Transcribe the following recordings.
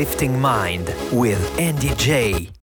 Uplifting Mind with Andy J.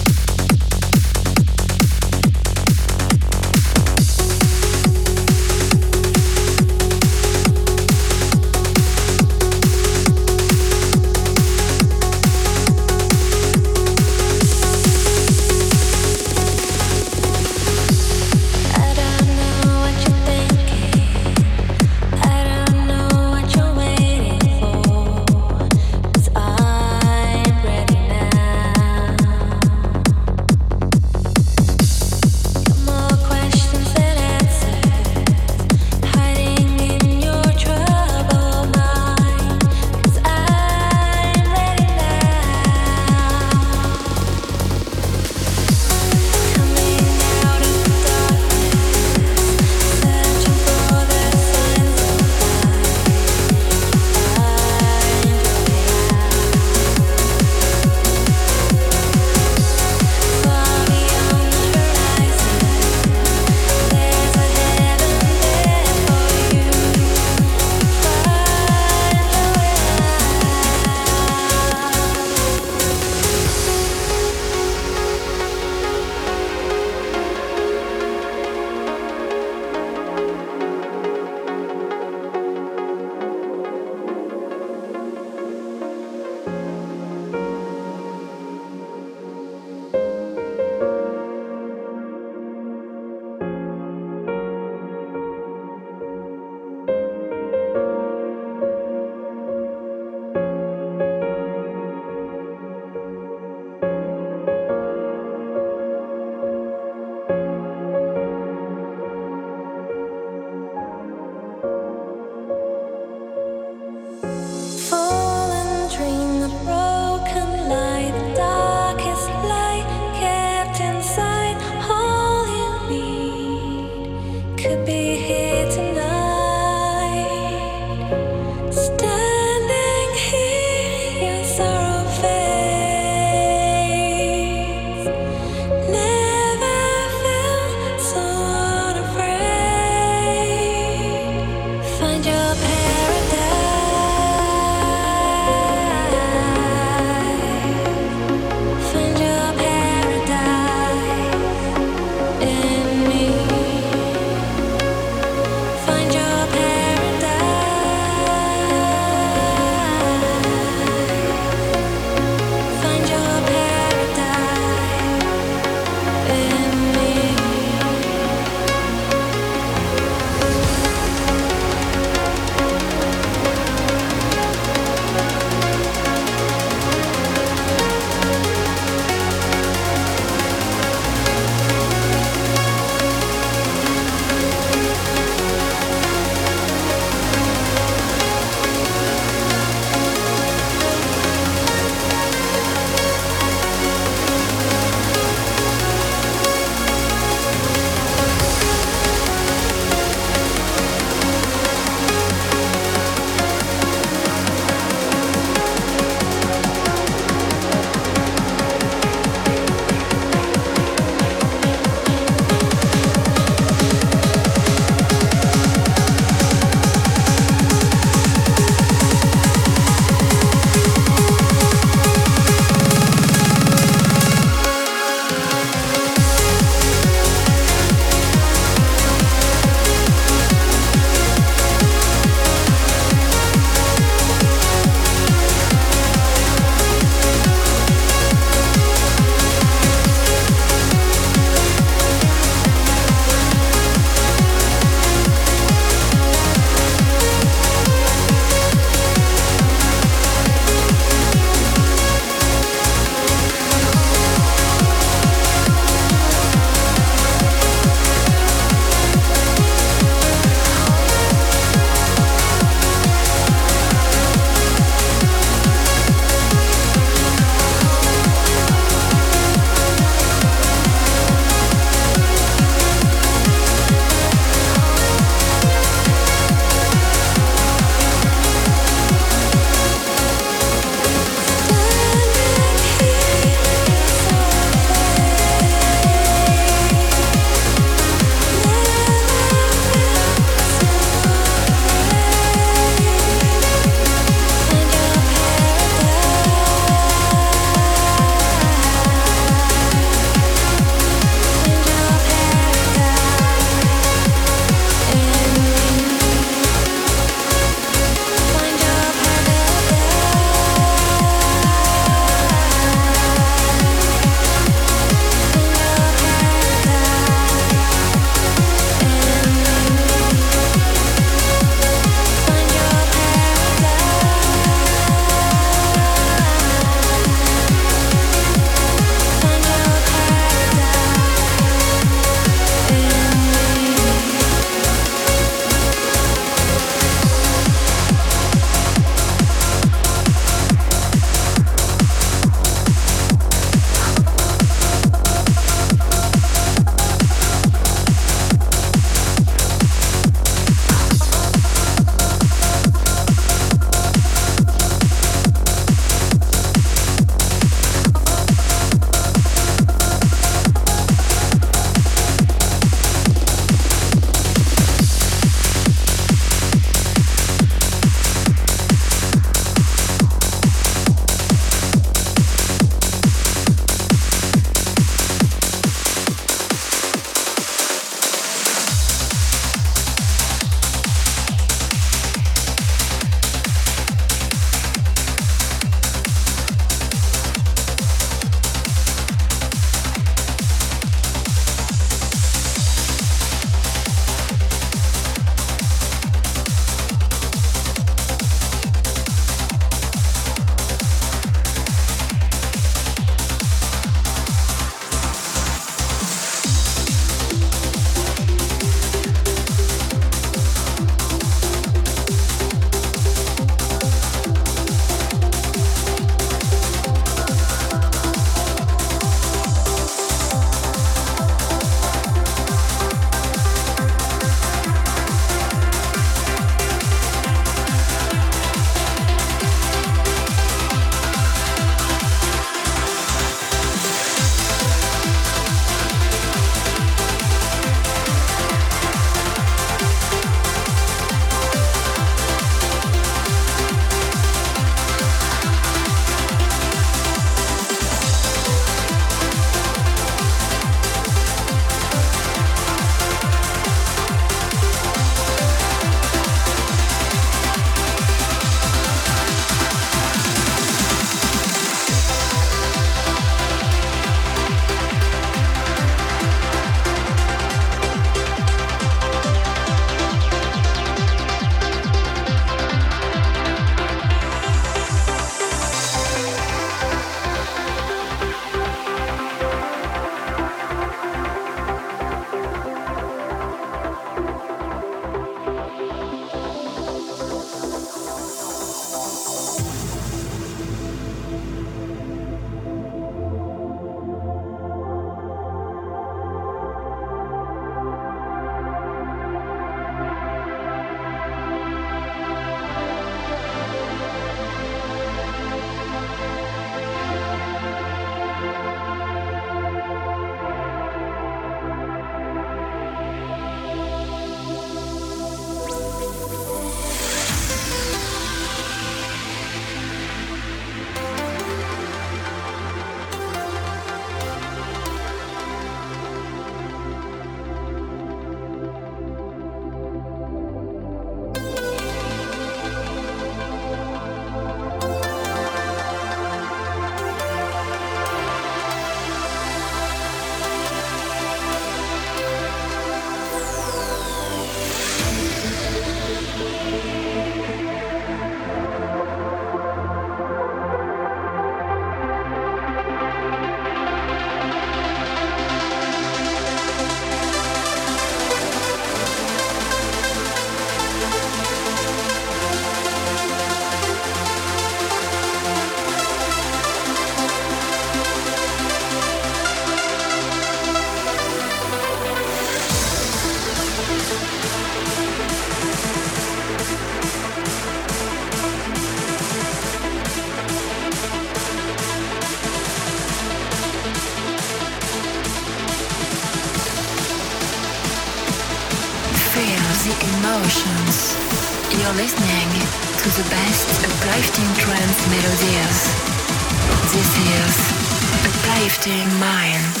Mind.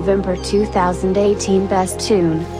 November 2018 Best Tune.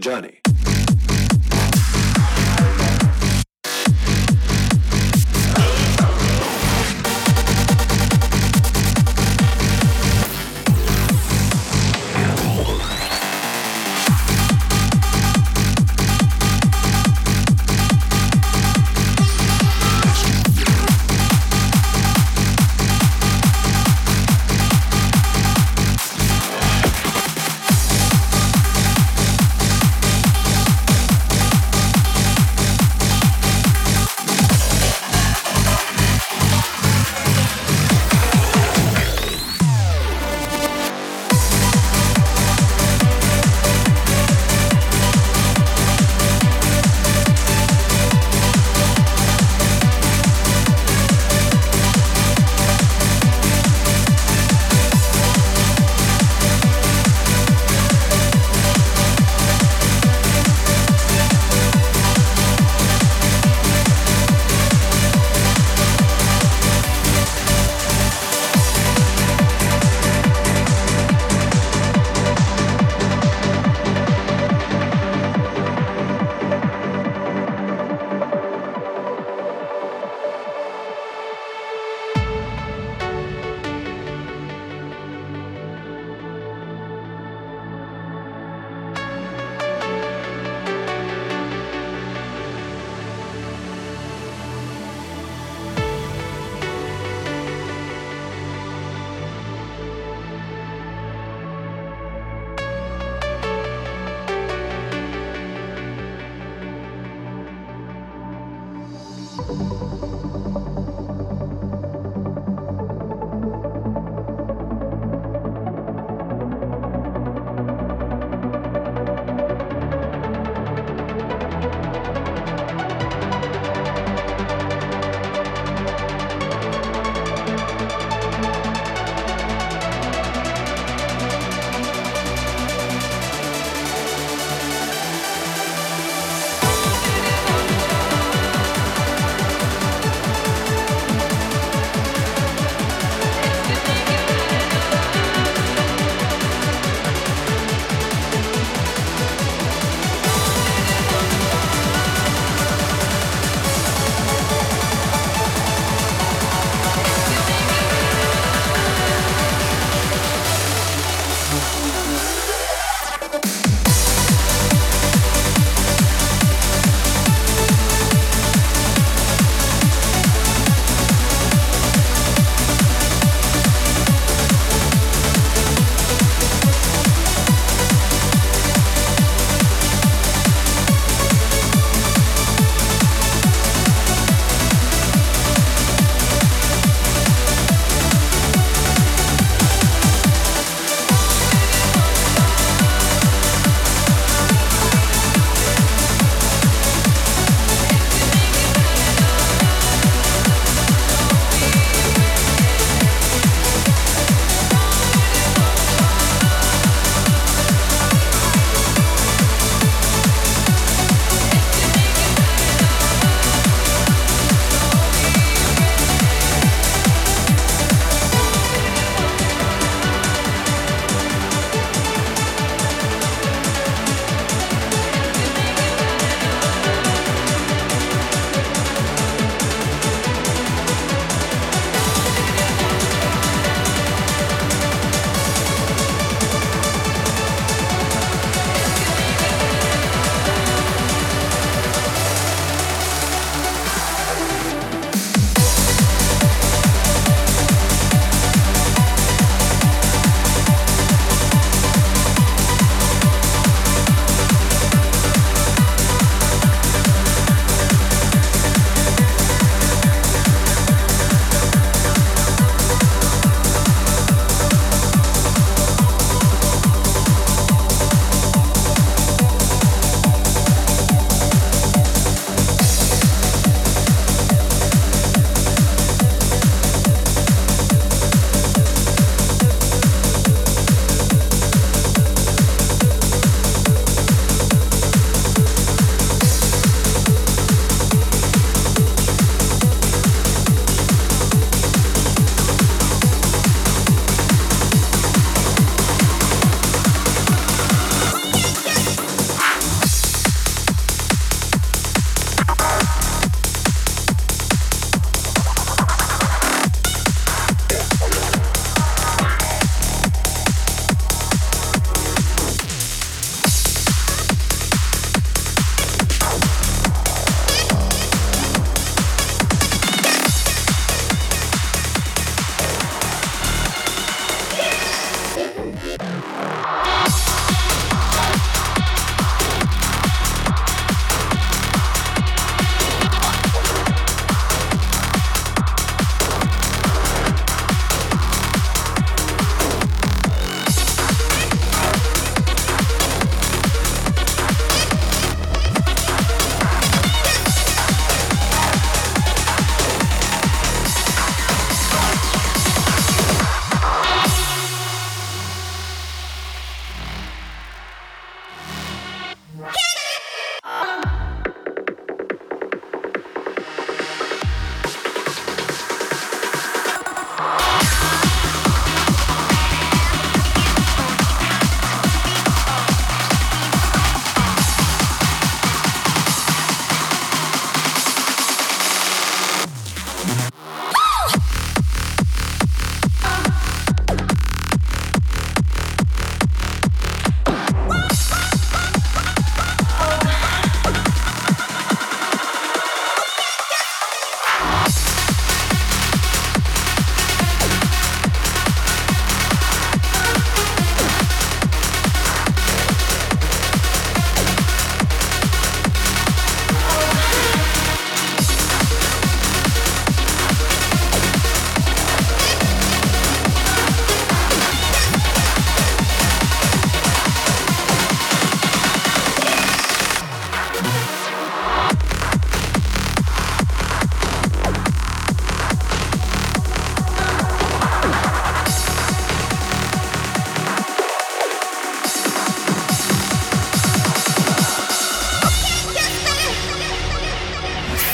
Begins